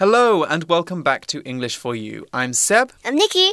Hello, and welcome back to English for You. I'm Seb, I'm Nikki.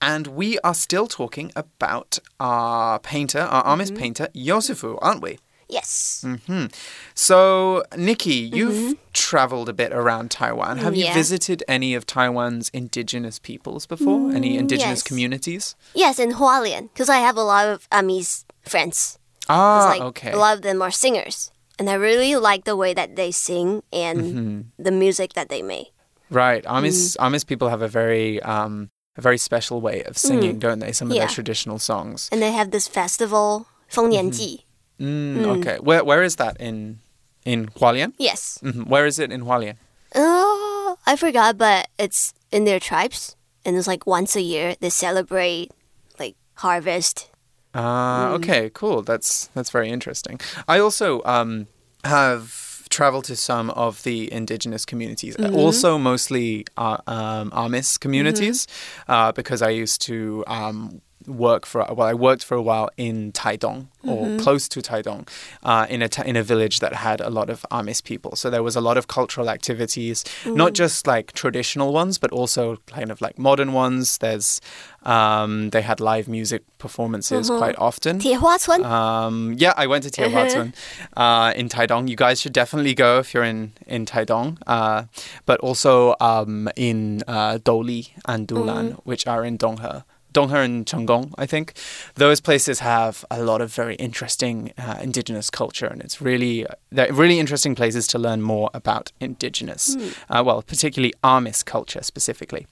and we are still talking about our painter, our Amis painter, Yosifu, aren't we? Yes. hmm So, Nikki, you've traveled a bit around Taiwan. Have you visited any of Taiwan's indigenous peoples before? any indigenous yes. communities? Yes, in Hualien, because I have a lot of Amis friends. Ah, like, okay. A lot of them are singers and I really like the way that they sing and mm-hmm. the music that they make. Right, Amis mm. Amis people have a very um, a very special way of singing, mm. don't they? Some of yeah. their traditional songs, and they have this festival, Fengnianji. Mm-hmm. Mm, mm, okay, where where is that in in Hualien? Yes. Mm-hmm. Where is it in Hualien? Oh, I forgot, but it's in their tribes, and it's like once a year they celebrate like harvest Ah, okay, cool. That's that's very interesting. I also um have traveled to some of the indigenous communities, also mostly uh, um, Amis communities, uh, because I used to um, work for well, I worked for a while in Taidong or mm-hmm. close to Taidong, uh, in a in a village that had a lot of Amis people. So there was a lot of cultural activities, not mm. just like traditional ones, but also kind of like modern ones. There's um, they had live music performances mm-hmm. quite often. Tiehuacun. Um, yeah, I went to Tiehuacun uh-huh. uh, in Taidong. You guys should definitely go if you're in in Taidong, uh, but also um, in uh, Doli and Dulan, mm. which are in Donghe. Donghe and Chenggong, I think. Those places have a lot of very interesting uh, indigenous culture, and it's really they're really interesting places to learn more about indigenous, uh, well, particularly Amis culture specifically.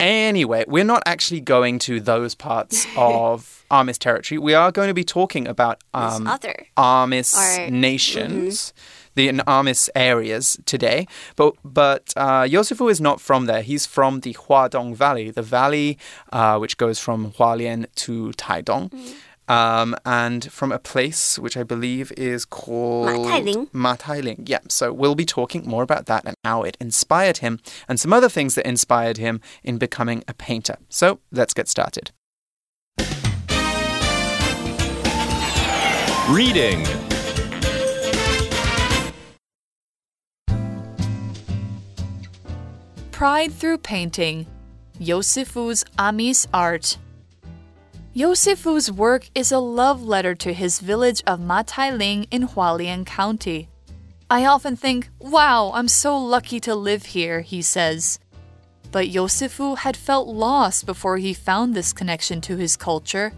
Anyway, we're not actually going to those parts of Amis territory. We are going to be talking about um, other. Amis nations, the Amis areas today. But but uh, Yosifu is not from there. He's from the Huadong Valley, the valley uh, which goes from Hualien to Taidong. Um, and from a place which I believe is called Matailing. Matailing. Yeah, so we'll be talking more about that and how it inspired him and some other things that inspired him in becoming a painter. So let's get started. Reading. Pride Through Painting Yosifu's Amis Art. Yosifu's work is a love letter to his village of Matailing in Hualien County. I often think, wow, I'm so lucky to live here, he says. But Yosifu had felt lost before he found this connection to his culture.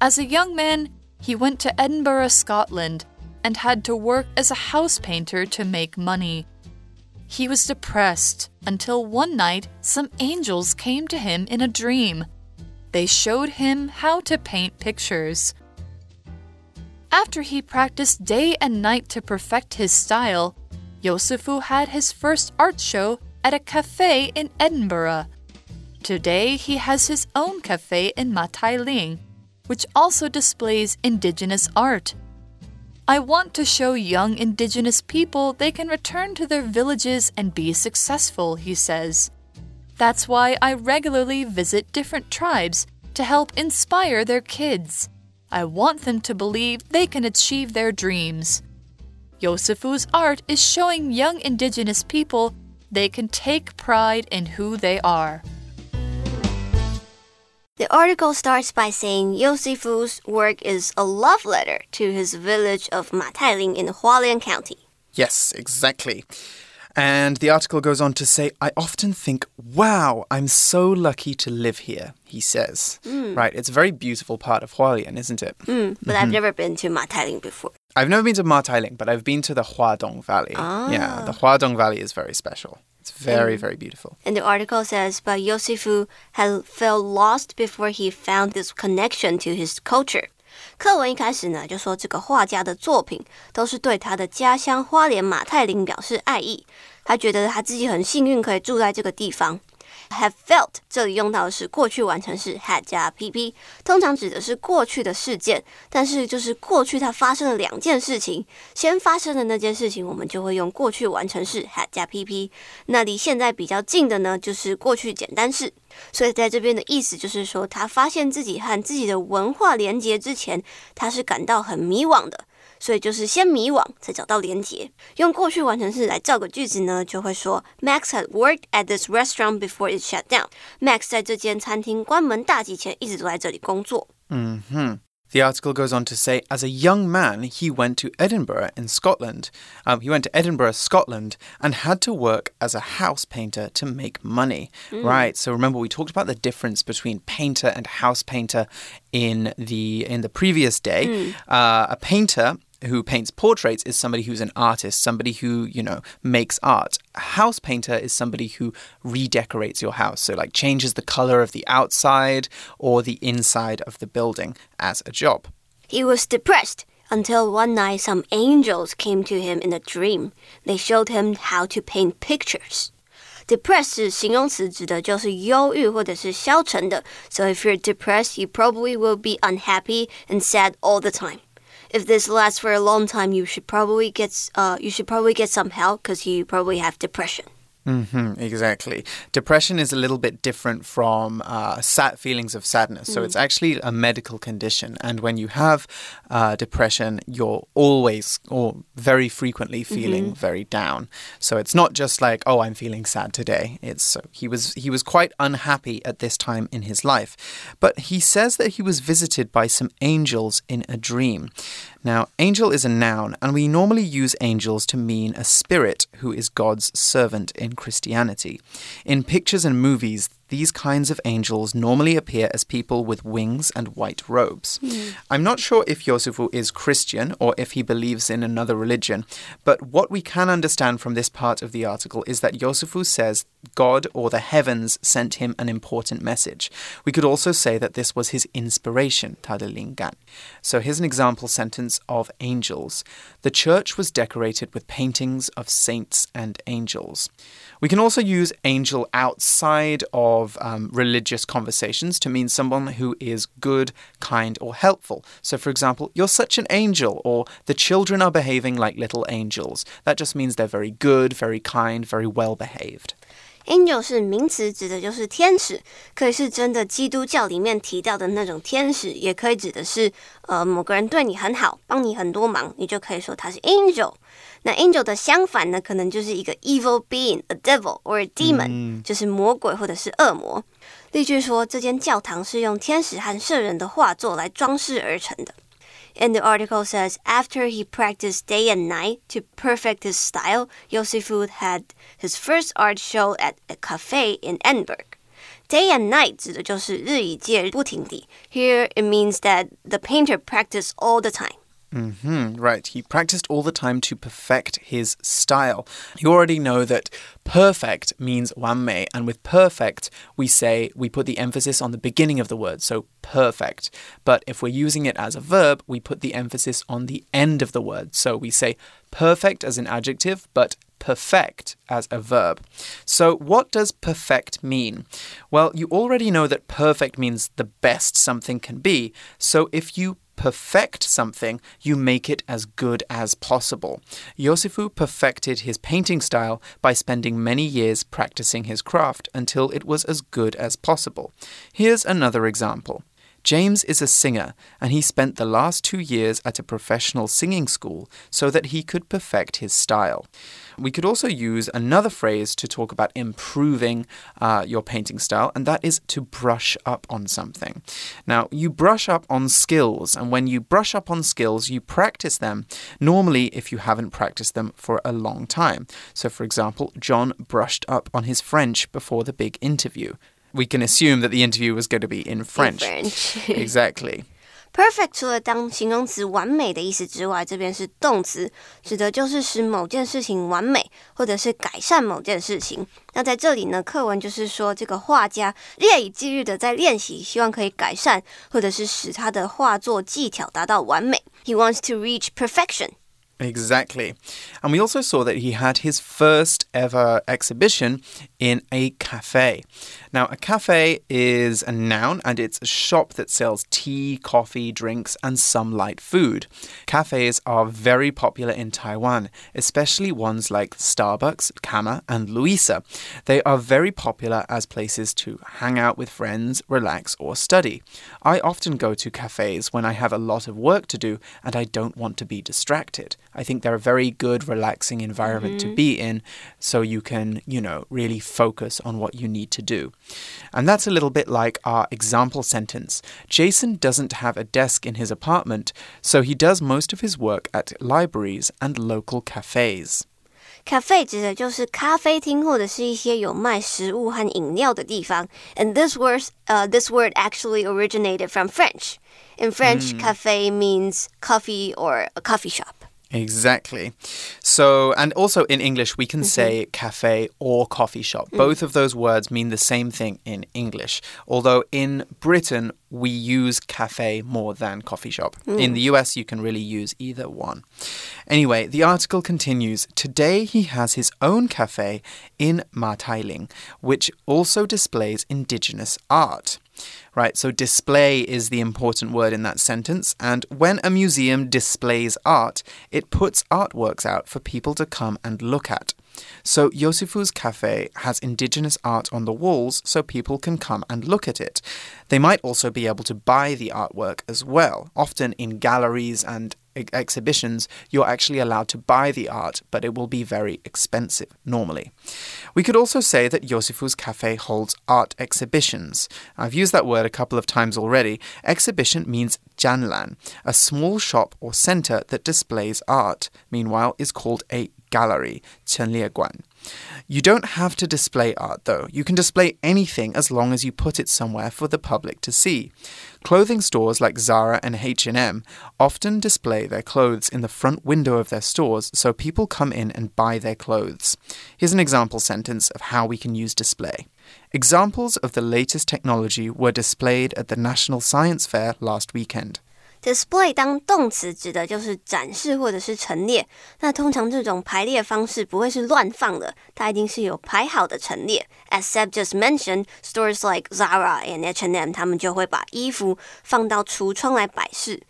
As a young man, he went to Edinburgh, Scotland, and had to work as a house painter to make money. He was depressed until one night some angels came to him in a dream. They showed him how to paint pictures. After he practiced day and night to perfect his style, Yosifu had his first art show at a cafe in Edinburgh. Today he has his own cafe in Matailing, which also displays indigenous art. I want to show young indigenous people they can return to their villages and be successful, he says. That's why I regularly visit different tribes to help inspire their kids. I want them to believe they can achieve their dreams. Yosifu's art is showing young indigenous people they can take pride in who they are. The article starts by saying Yosifu's work is a love letter to his village of Matailing in Hualien County. Yes, exactly. And the article goes on to say, I often think, wow, I'm so lucky to live here, he says. Hmm. Right, it's a very beautiful part of Hualien, isn't it? Mm, but I've mm-hmm. never been to Matailing before. I've never been to Matailing, but I've been to the Huadong Valley. Ah. Yeah, the Huadong Valley is very special. It's very, very beautiful. And the article says, but Yosifu had felt lost before he found this connection to his culture. 课文一开始呢，就说这个画家的作品都是对他的家乡花莲马太林表示爱意。他觉得他自己很幸运可以住在这个地方。 Have felt 这里用到的是过去完成式 had 加 pp，通常指的是过去的事件，但是就是过去它发生了两件事情，先发生的那件事情，我们就会用过去完成式 had 加 pp。那离现在比较近的呢，就是过去简单式。所以在这边的意思就是说，他发现自己和自己的文化连结之前，他是感到很迷惘的。所以就是先迷惘，才找到连结。用过去完成式来造个句子呢，就会说 Max had worked at this restaurant before it shut down. Max 在这间餐厅关门大吉前一直都在这里工作。嗯哼。The article goes on to say, as a young man, he went to Edinburgh in Scotland. Um, he went to Edinburgh, Scotland, and had to work as a house painter to make money. Mm. Right. So remember, we talked about the difference between painter and house painter in the in the previous day. Mm. Uh, a painter who paints portraits is somebody who's an artist, somebody who, you know, makes art. A house painter is somebody who redecorates your house, so like changes the color of the outside or the inside of the building as a job. He was depressed until one night some angels came to him in a dream. They showed him how to paint pictures. Depressed 是形容词，指的就是忧郁或者是消沉的。So if you're depressed, you probably will be unhappy and sad all the time if this lasts for a long time, you should probably get uh, you should probably get some help because you probably have depression. Mm -hmm, exactly. Depression is a little bit different from uh, sad feelings of sadness. Mm. So it's actually a medical condition. And when you have uh, depression, you're always or very frequently feeling mm -hmm. very down. So it's not just like, oh, I'm feeling sad today. It's so he was he was quite unhappy at this time in his life. But he says that he was visited by some angels in a dream. Now, angel is a noun, and we normally use angels to mean a spirit who is God's servant in Christianity. In pictures and movies, these kinds of angels normally appear as people with wings and white robes. Mm. I'm not sure if Yosufu is Christian or if he believes in another religion, but what we can understand from this part of the article is that Yosufu says God or the heavens sent him an important message. We could also say that this was his inspiration, Tadelingan. So here's an example sentence of angels. The church was decorated with paintings of saints and angels. We can also use angel outside of um, religious conversations to mean someone who is good, kind, or helpful. So, for example, you're such an angel, or the children are behaving like little angels. That just means they're very good, very kind, very well behaved. Angel 是名词，指的就是天使，可以是真的基督教里面提到的那种天使，也可以指的是呃某个人对你很好，帮你很多忙，你就可以说他是 angel。 那 angel 的相反呢，可能就是一个 evil being，a devil or a demon，、嗯、就是魔鬼或者是恶魔。例句说，这间教堂是用天使和圣人的画作来装饰而成的。And the article says after he practiced day and night to perfect his style, Yosifu had his first art show at a cafe in Edinburgh. Day and night 指的就是日以继日，不停地。Here it means that the painter practiced all the time. Mm -hmm, right. He practiced all the time to perfect his style. You already know that perfect means 完美, and with perfect, we say we put the emphasis on the beginning of the word, so perfect. But if we're using it as a verb, we put the emphasis on the end of the word. So we say perfect as an adjective, but perfect as a verb. So, what does perfect mean? Well, you already know that perfect means the best something can be. So, if you perfect something, you make it as good as possible. Yosifu perfected his painting style by spending many years practicing his craft until it was as good as possible. Here's another example. James is a singer, and he spent the last two years at a professional singing school so that he could perfect his style. We could also use another phrase to talk about improving uh, your painting style, and that is to brush up on something. Now, you brush up on skills, and when you brush up on skills, you practice them, normally if you haven't practiced them for a long time. So, for example, John brushed up on his French before the big interview we can assume that the interview was going to be in French. In French. exactly. Perfect 除了当形容词完美的意思之外，这边是动词，指的就是使某件事情完美，或者是改善某件事情。那在这里呢，课文就是说这个画家夜以继日的在练习，希望可以改善，或者是使他的画作技巧达到完美。He wants to reach perfection. Exactly. And we also saw that he had his first ever exhibition in a cafe. Now, a cafe is a noun and it's a shop that sells tea, coffee, drinks, and some light food. Cafes are very popular in Taiwan, especially ones like Starbucks, Cama, and Louisa. They are very popular as places to hang out with friends, relax, or study. I often go to cafes when I have a lot of work to do and I don't want to be distracted. I think they're a very good, relaxing environment Mm-hmm. to be in so you can, you know, really focus on what you need to do. And that's a little bit like our example sentence. Jason doesn't have a desk in his apartment, so he does most of his work at libraries and local cafes. Cafe 指的就是咖啡厅或者是一些有卖食物和饮料的地方。And this word, uh, this word actually originated from French. In French, cafe means coffee or a coffee shop. Exactly. So, and also in English, we can mm-hmm. say cafe or coffee shop. Mm. Both of those words mean the same thing in English. Although in Britain, we use cafe more than coffee shop. In mm. the US, you can really use either one. Anyway, the article continues. Today, he has his own cafe in Ma Tailing, which also displays indigenous art. Right, so display is the important word in that sentence. And when a museum displays art, it puts artworks out for people to come and look at. So Yosifu's cafe has indigenous art on the walls so people can come and look at it. They might also be able to buy the artwork as well. Often in galleries and ex- exhibitions, you're actually allowed to buy the art, but it will be very expensive normally. We could also say that Yosifu's cafe holds art exhibitions. I've used that word a couple of times already. Exhibition means janlan, a small shop or center that displays art. Meanwhile, is called a gallery, 陈列馆. You don't have to display art though. You can display anything as long as you put it somewhere for the public to see. Clothing stores like Zara and H&M often display their clothes in the front window of their stores so people come in and buy their clothes. Here's an example sentence of how we can use display. Examples of the latest technology were displayed at the National Science Fair last weekend. Display 当动词指的就是展示或者是陈列。那通常这种排列方式不会是乱放的，它一定是有排好的陈列。As Seb just mentioned, stores like Zara and H&M，他们就会把衣服放到橱窗来摆饰。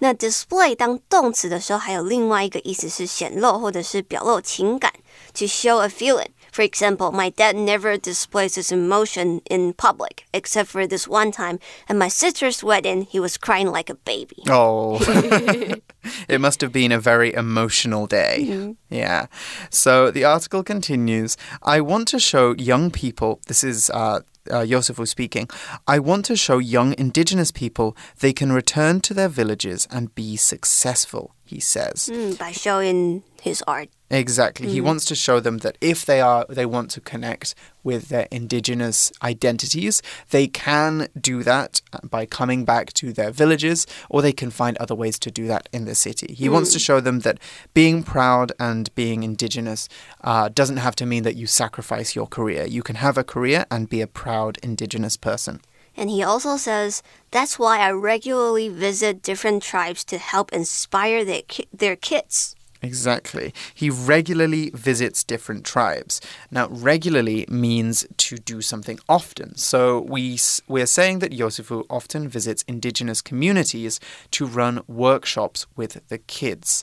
那 display 当动词的时候，还有另外一个意思是显露或者是表露情感，to show a feeling。For example, my dad never displays his emotion in public, except for this one time at my sister's wedding. He was crying like a baby. Oh, it must have been a very emotional day. Yeah. So the article continues I want to show young people, this is uh, uh, Yosefu speaking, I want to show young indigenous people they can return to their villages and be successful, he says. Mm, by showing his art. Exactly. He wants to show them that if they are they want to connect with their indigenous identities, they can do that by coming back to their villages or they can find other ways to do that in the city. He wants to show them that being proud and being indigenous uh, doesn't have to mean that you sacrifice your career. You can have a career and be a proud indigenous person. And he also says, That's why I regularly visit different tribes to help inspire their, ki- their kids. Exactly. He regularly visits different tribes. Now, regularly means to do something often. So we we're saying that Yosifu often visits indigenous communities to run workshops with the kids.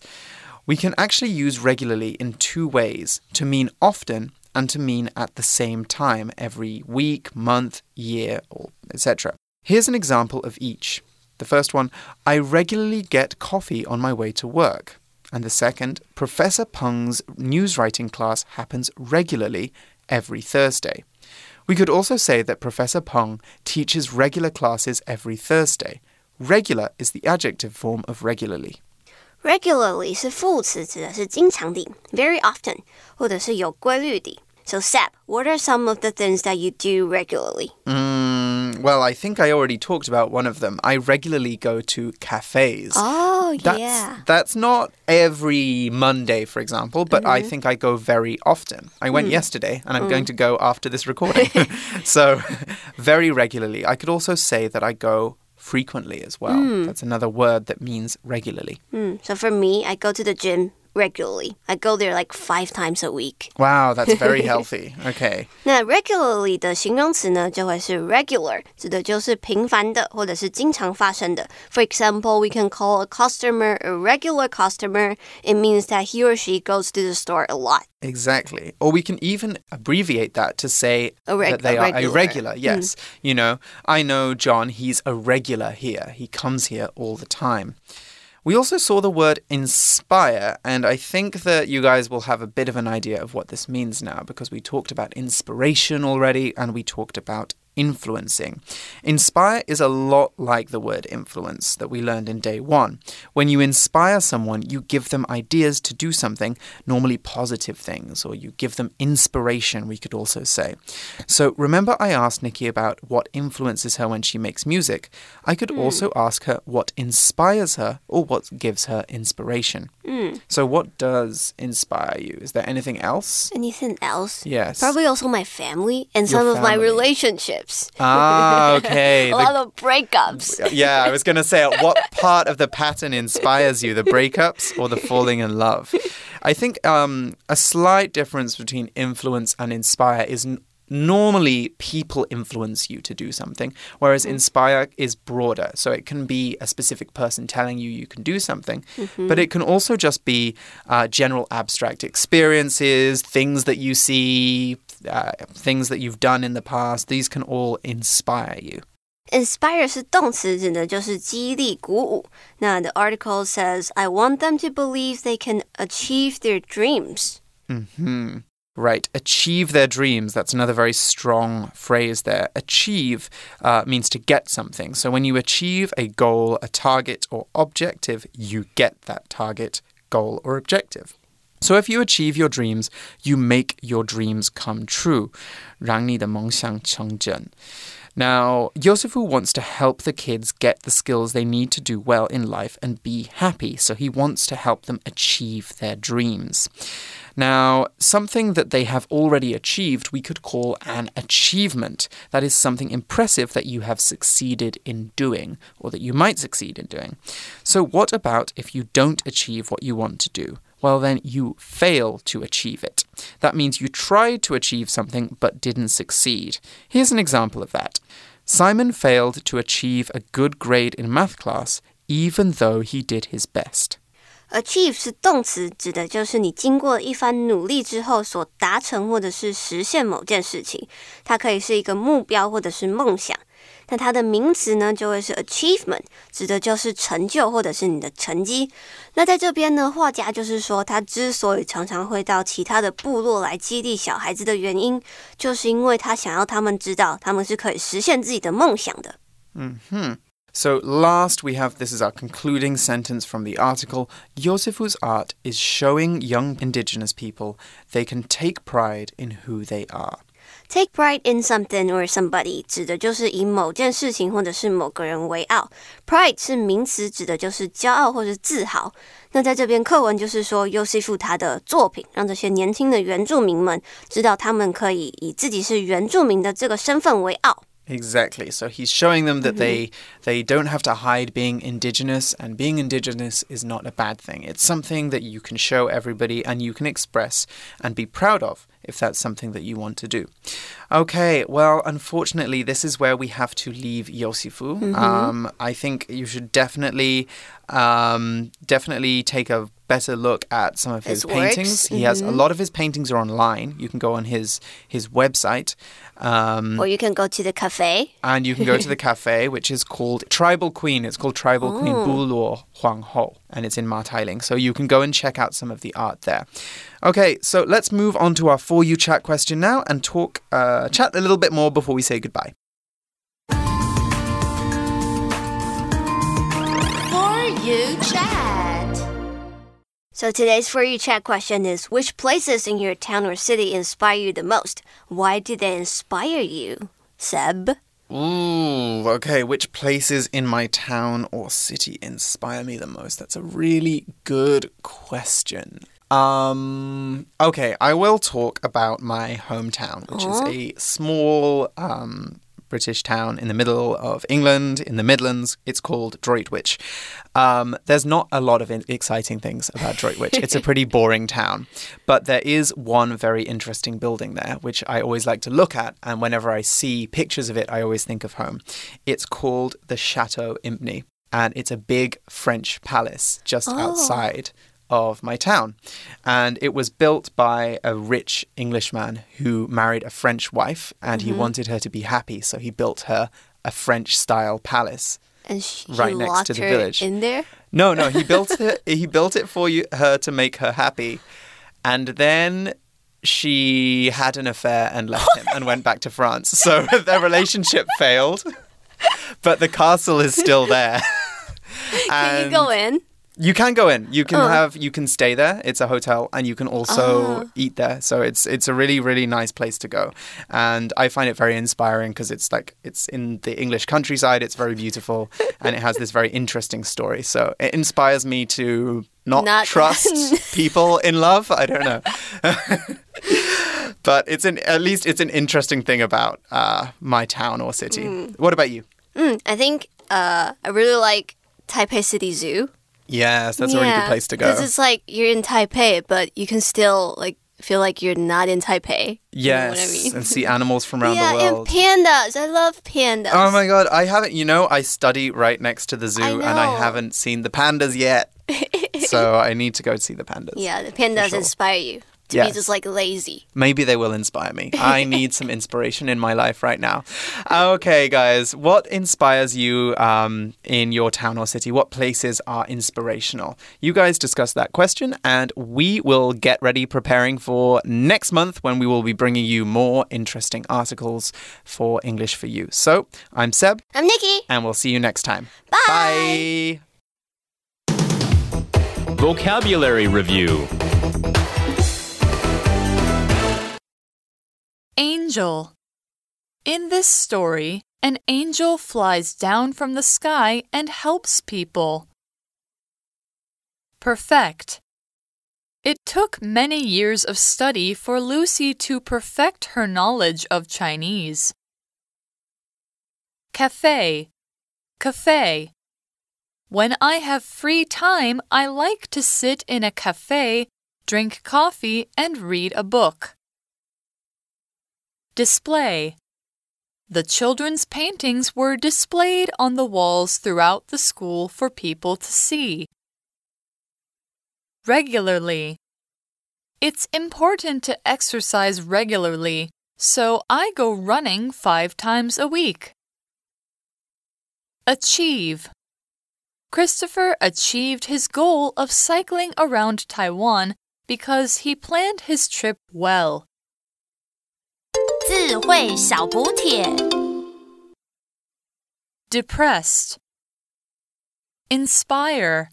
We can actually use regularly in two ways to mean often and to mean at the same time every week, month, year, etc. Here's an example of each. The first one, I regularly get coffee on my way to work. And the second, Professor Peng's news writing class happens regularly every Thursday. We could also say that Professor Peng teaches regular classes every Thursday. Regular is the adjective form of regularly. Regularly 是副词，指的是经常地，very often，或者是有规律地。So, Sap, what are some of the things that you do regularly? Mm, well, I think I already talked about one of them. I regularly go to cafes. Oh, That's, yeah. that's not every Monday, for example, but I think I go very often. I went yesterday and I'm going to go after this recording. so, very regularly. I could also say that I go frequently as well. That's another word that means regularly. Mm, so for me, I go to the gym regularly. I go there like five times a week. Wow, that's very healthy. Okay. 那 regularly 的形容词呢，就会是 regular，指的就是频繁的或者是经常发生的。For example, we can call a customer a regular customer. It means that he or she goes to the store a lot. Exactly. Or we can even abbreviate that to say A reg- that they a are a regular. regular. Yes. You know, I know John, he's a regular here. He comes here all the time. We also saw the word inspire, and I think that you guys will have a bit of an idea of what this means now because we talked about inspiration already and we talked about influencing. Inspire is a lot like the word influence that we learned in day one. When you inspire someone, you give them ideas to do something, normally positive things, or you give them inspiration, we could also say. So remember, I asked Nikki about what influences her when she makes music. I could hmm. also ask her what inspires her or what gives her inspiration. Hmm. So, what does inspire you? Is there anything else? Anything else? Yes. Probably also my family and Your some of my family. Relationships. Ah, okay. a The- lot of breakups. yeah, I was going to say, what part of the pattern inspires you, the breakups or the falling in love? I think um, a slight difference between influence and inspire is normally people influence you to do something, whereas inspire is broader. So it can be a specific person telling you you can do something, but it can also just be uh, general abstract experiences, things that you see Uh, things that you've done in the past, these can all inspire you. Inspire 是动词，指的就是激励、鼓舞。那 the article says, I want them to believe they can achieve their dreams. Hmm. Right. Achieve their dreams. That's another very strong phrase there. Achieve uh, means to get something. So when you achieve a goal, a target, or objective, you get that target, goal, or objective. So if you achieve your dreams, you make your dreams come true. 让你的梦想成真. Now, Yosefu wants to help the kids get the skills they need to do well in life and be happy. So he wants to help them achieve their dreams. Now, something that they have already achieved, we could call an achievement. That is something impressive that you have succeeded in doing, or that you might succeed in doing. So, what about if you don't achieve what you want to do? Well, then you fail to achieve it. That means you tried to achieve something but didn't succeed. Here's an example of that Simon failed to achieve a good grade in math class, even though he did his best. Achieve 是动词，指的就是你经过一番努力之后所达成或者是实现某件事情。它可以是一个目标或者是梦想。 那它的名词呢，就会是 achievement，指的就是成就或者是你的成绩。那在这边呢，画家就是说，他之所以常常会到其他的部落来激励小孩子的原因，就是因为他想要他们知道，他们是可以实现自己的梦想的。 So, last we have this is our concluding sentence from the article Yosefu's art is showing young indigenous people they can take pride in who they are. Take pride in something or somebody 指的就是以某件事情或者是某个人为傲。Pride 是名词，指的就是骄傲或者自豪。那在这边课文就是说，优西夫他的作品让这些年轻的原住民们知道，他们可以以自己是原住民的这个身份为傲。 Exactly. So he's showing them that they they don't have to hide being indigenous and being indigenous is not a bad thing. It's something that you can show everybody and you can express and be proud of if that's something that you want to do. Okay, well, unfortunately, this is where we have to leave Yosifu. Um, I think you should definitely, um, definitely take a better look at some of his, His paintings. He has a lot of his paintings are online. You can go on his his website. Um, Or you can go to the cafe. and you can go to the cafe, which is called Tribal Queen. It's called Tribal Queen Buluo Huang Ho, and it's in Ma Tailing. So you can go and check out some of the art there. Okay, so let's move on to our For You chat question now and talk, uh, chat a little bit more before we say goodbye. For you chat. So today's for you chat question is which places in your town or city inspire you the most? Why do they inspire you? Seb? Ooh, okay. Which places in my town or city inspire me the most? That's a really good question. Um, okay, I will talk about my hometown, which is a small um, British town in the middle of England, in the Midlands. It's called Droitwich. Um, there's not a lot of in- exciting things about Droitwich. it's a pretty boring town. But there is one very interesting building there, which I always like to look at. And whenever I see pictures of it, I always think of home. It's called the Chateau Impney. And it's a big French palace just outside of my town. And it was built by a rich Englishman who married a French wife and he mm-hmm. wanted her to be happy. So he built her a French style palace. And she Right next to the village. in there. No, no, he built it. He built it for you, her to make her happy, and then she had an affair and left him and went back to France. So their relationship failed, but the castle is still there. Can you go in? You can go in. You Oh. can have. You can stay there. It's a hotel, and you can also eat there. So it's it's a really really nice place to go, and I find it very inspiring because it's like it's in the English countryside. It's very beautiful, and it has this very interesting story. So it inspires me to not, Not- trust people in love. I don't know. But it's an at least it's an interesting thing about uh, my town or city. What about you? Mm, I think uh, I really like Taipei City Zoo. Yes, that's a really good place to go. Because it's like you're in Taipei, but you can still like feel like you're not in Taipei. You know Yes, what I mean? and see animals from around yeah, the world. Yeah, and pandas. I love pandas. Oh my god, I haven't. You know, I study right next to the zoo, I and I haven't seen the pandas yet. so I need to go see the pandas. Yeah, the pandas sure. inspire you to be just like lazy. Maybe they will inspire me. I need some inspiration in my life right now. Okay, guys, what inspires you um, in your town or city? What places are inspirational? You guys discuss that question, and we will get ready preparing for next month when we will be bringing you more interesting articles for English for You. So, I'm Seb. I'm Nikki. and we'll see you next time. Bye. Bye. Vocabulary Review Angel. In this story, an angel flies down from the sky and helps people. Perfect. It took many years of study for Lucy to perfect her knowledge of Chinese. Cafe. Cafe. When I have free time, I like to sit in a cafe, drink coffee, and read a book. Display. The children's paintings were displayed on the walls throughout the school for people to see. Regularly. It's important to exercise regularly, so I go running five times a week. Achieve. Christopher achieved his goal of cycling around Taiwan because he planned his trip well. 智慧小补帖。 Depressed. Inspire.